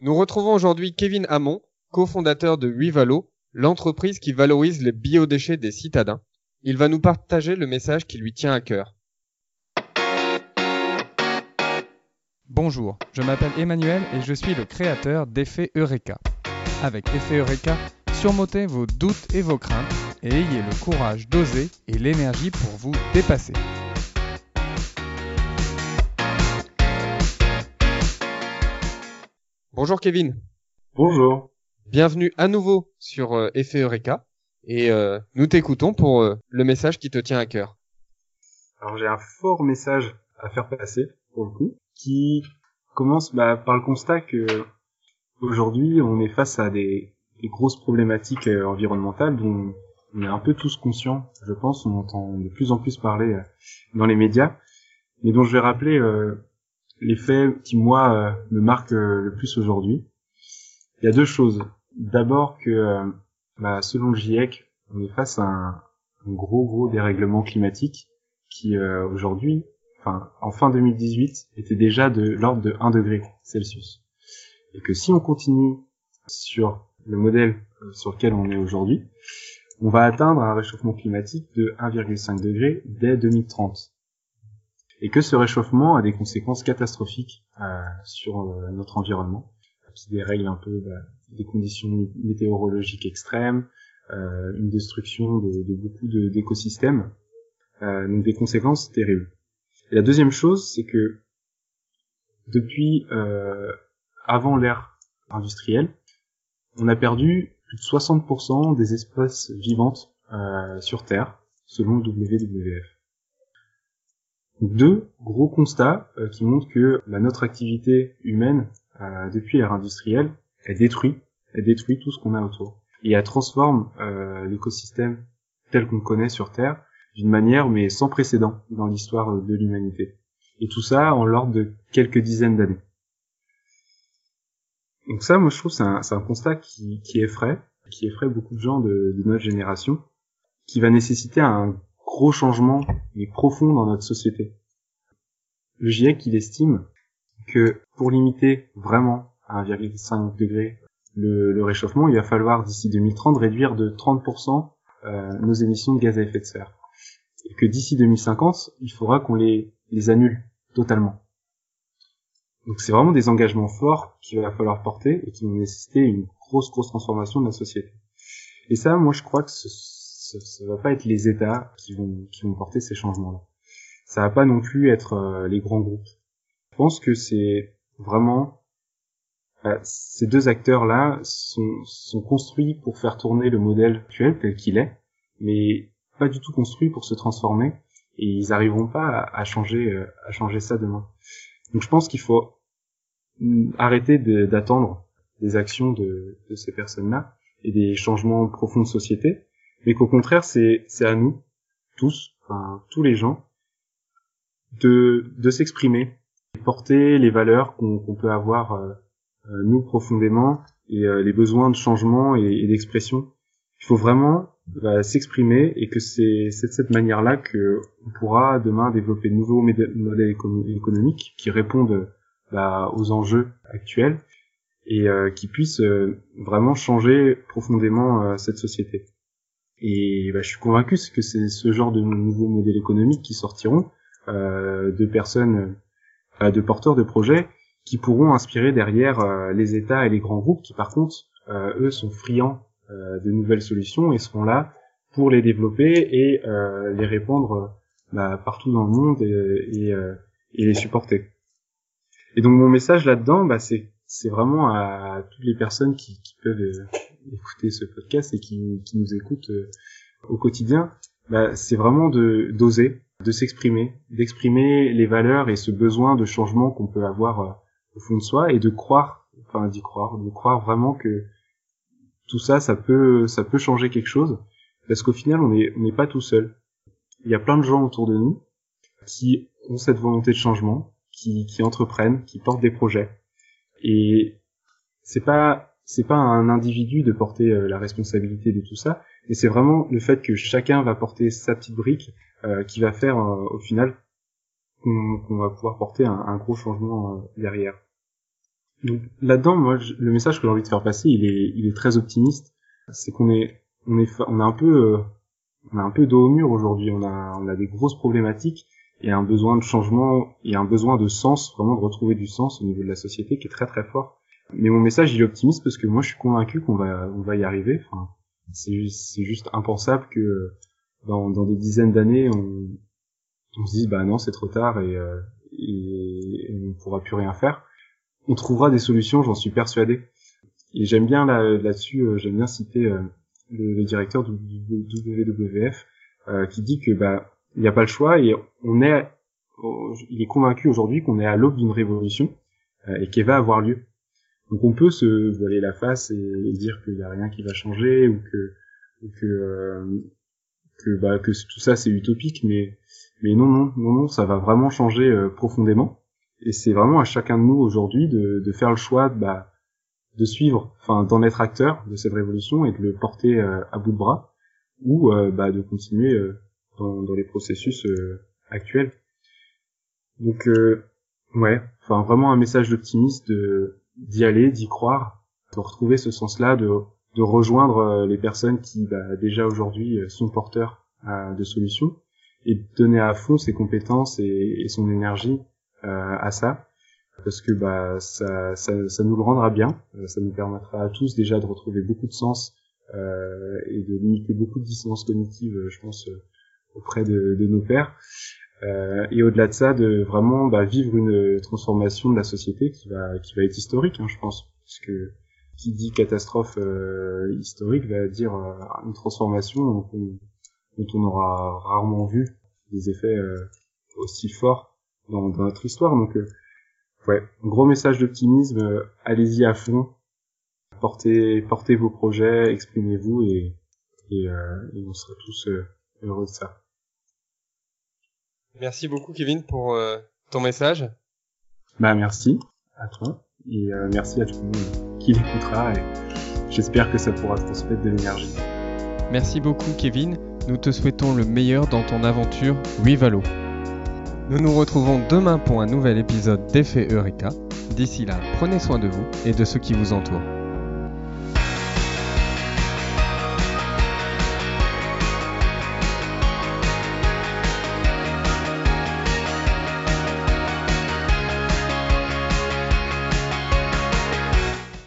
Nous retrouvons aujourd'hui Kevin Hamon, cofondateur de Huivalo, l'entreprise qui valorise les biodéchets des citadins. Il va nous partager le message qui lui tient à cœur. Bonjour, je m'appelle Emmanuel et je suis le créateur d'Effet Eureka. Avec Effet Eureka, surmontez vos doutes et vos craintes et ayez le courage d'oser et l'énergie pour vous dépasser. Bonjour Kevin. Bonjour. Bienvenue à nouveau sur euh, Effet Eureka et euh, nous t'écoutons pour euh, le message qui te tient à cœur. Alors j'ai un fort message à faire passer pour le coup, qui commence bah, par le constat que aujourd'hui on est face à des, des grosses problématiques environnementales dont on est un peu tous conscients, je pense, on entend de plus en plus parler dans les médias, mais dont je vais rappeler euh, les faits qui moi euh, me marquent euh, le plus aujourd'hui. Il y a deux choses. D'abord que, euh, bah, selon le GIEC, on est face à un, gros gros dérèglement climatique qui euh, aujourd'hui, enfin en fin 2018, était déjà de l'ordre de 1 degré Celsius. Et que si on continue sur le modèle sur lequel on est aujourd'hui, on va atteindre un réchauffement climatique de 1,5 degré dès 2030 et que ce réchauffement a des conséquences catastrophiques euh, sur euh, notre environnement. Des règles un peu bah, des conditions météorologiques extrêmes, euh, une destruction de, beaucoup d'écosystèmes, euh, donc des conséquences terribles. La deuxième chose, c'est que depuis euh, avant l'ère industrielle, on a perdu plus de 60% des espèces vivantes euh, sur Terre, selon WWF. Deux gros constats euh, qui montrent que bah, notre activité humaine, euh, depuis l'ère industrielle, elle détruit, elle détruit tout ce qu'on a autour. Et elle transforme euh, l'écosystème tel qu'on le connaît sur Terre d'une manière mais sans précédent dans l'histoire de l'humanité. Et tout ça en l'ordre de quelques dizaines d'années. Donc ça, moi je trouve c'est un, un constat qui, qui effraie, qui effraie beaucoup de gens de, de notre génération, qui va nécessiter un gros changement mais profond dans notre société. Le GIEC, il estime que pour limiter vraiment à 1,5 degré le, le réchauffement, il va falloir d'ici 2030 réduire de 30% euh, nos émissions de gaz à effet de serre. Et que d'ici 2050, il faudra qu'on les, les annule totalement. Donc c'est vraiment des engagements forts qu'il va falloir porter et qui vont nécessiter une grosse, grosse transformation de la société. Et ça, moi, je crois que ce, ce, ça va pas être les États qui vont, qui vont porter ces changements-là. Ça va pas non plus être euh, les grands groupes. Je pense que c'est vraiment euh, ces deux acteurs-là sont, sont construits pour faire tourner le modèle actuel tel qu'il est, mais pas du tout construits pour se transformer et ils arriveront pas à, à changer euh, à changer ça demain. Donc je pense qu'il faut mm, arrêter d'attendre des actions de, de ces personnes-là et des changements profonds de société, mais qu'au contraire c'est à nous tous, enfin tous les gens, de de s'exprimer, porter les valeurs qu'on qu'on peut avoir euh, euh, nous profondément et euh, les besoins de changement et, et d'expression. Il faut vraiment bah, s'exprimer et que c'est de cette manière-là que on pourra demain développer de nouveaux modèles écono- économiques qui répondent bah, aux enjeux actuels et euh, qui puissent euh, vraiment changer profondément euh, cette société. Et bah, je suis convaincu que c'est ce genre de nouveaux modèles économiques qui sortiront euh, de personnes, euh, de porteurs de projets qui pourront inspirer derrière euh, les États et les grands groupes qui par contre, euh, eux, sont friands euh, de nouvelles solutions et seront là pour les développer et euh, les répandre bah, partout dans le monde et, et, et les supporter. Et donc mon message là-dedans, bah, c'est vraiment à toutes les personnes qui, qui peuvent écouter ce podcast et qui, nous écoutent euh, au quotidien, bah, c'est vraiment de d'oser, de s'exprimer, d'exprimer les valeurs et ce besoin de changement qu'on peut avoir euh, au fond de soi et de croire, enfin d'y croire, de croire vraiment que tout ça, ça peut, ça peut changer quelque chose, parce qu'au final, on n'est on n'est pas tout seul. Il y a plein de gens autour de nous qui ont cette volonté de changement, qui, qui entreprennent, qui portent des projets. Et c'est pas, c'est pas un individu de porter euh, la responsabilité de tout ça, mais c'est vraiment le fait que chacun va porter sa petite brique euh, qui va faire euh, au final qu'on va pouvoir porter un, un gros changement derrière. Donc là-dedans, moi, je- le message que j'ai envie de faire passer, il est, il est très optimiste. C'est qu'on est, on est, on a un peu, euh, on a un peu dos au mur aujourd'hui. On a, on a des grosses problématiques et un besoin de changement et un besoin de sens, vraiment de retrouver du sens au niveau de la société qui est très très fort. Mais mon message, il est optimiste parce que moi, je suis convaincu qu'on va, on va y arriver. Enfin, c'est, c'est juste impensable que dans, dans des dizaines d'années, on, on se dise, bah non, c'est trop tard et, euh, et, on pourra plus rien faire on trouvera des solutions, j'en suis persuadé. Et j'aime bien là, là-dessus, euh, j'aime bien citer euh, le, directeur du WWF euh, qui dit que bah il n'y a pas le choix et on est, il est convaincu aujourd'hui qu'on est à l'aube d'une révolution et qu'elle va avoir lieu. Donc on peut se voiler la face et, dire qu'il n'y a rien qui va changer ou que euh, que bah que tout ça c'est utopique, mais mais non non non non ça va vraiment changer euh, profondément. Et c'est vraiment à chacun de nous aujourd'hui de, de faire le choix bah, de suivre, enfin d'en être acteur de cette révolution et de le porter euh, à bout de bras, ou bah, de continuer dans, dans les processus actuels. Donc ouais, enfin vraiment un message d'optimiste de d'y aller, d'y croire, de retrouver ce sens-là, de, de rejoindre euh, les personnes qui bah, déjà aujourd'hui euh, sont porteurs euh, de solutions et de donner à fond ses compétences et, et son énergie euh, à ça. Parce que bah ça, ça, ça nous le rendra bien. Euh, ça nous permettra à tous déjà de retrouver beaucoup de sens euh, et de limiter beaucoup de dissonance cognitive euh, je pense auprès de, de nos pairs Euh, et au-delà de ça de vraiment bah, vivre une transformation de la société qui va qui va être historique hein, je pense parce que qui dit catastrophe euh, historique va dire euh, une transformation dont on, dont on aura rarement vu des effets euh, aussi forts dans, dans notre histoire. Donc, euh, ouais, gros message d'optimisme. euh, Allez-y à fond. Portez, portez vos projets, exprimez-vous et, et, et on sera tous heureux de ça. Merci beaucoup Kevin pour euh, ton message. Bah merci à toi et euh, merci à tout le monde qui l'écoutera et j'espère que ça pourra transmettre de l'énergie. Merci beaucoup Kevin, nous te souhaitons le meilleur dans ton aventure Wivalo. Nous nous retrouvons demain pour un nouvel épisode d'Effet Eureka. D'ici là, prenez soin de vous et de ceux qui vous entourent.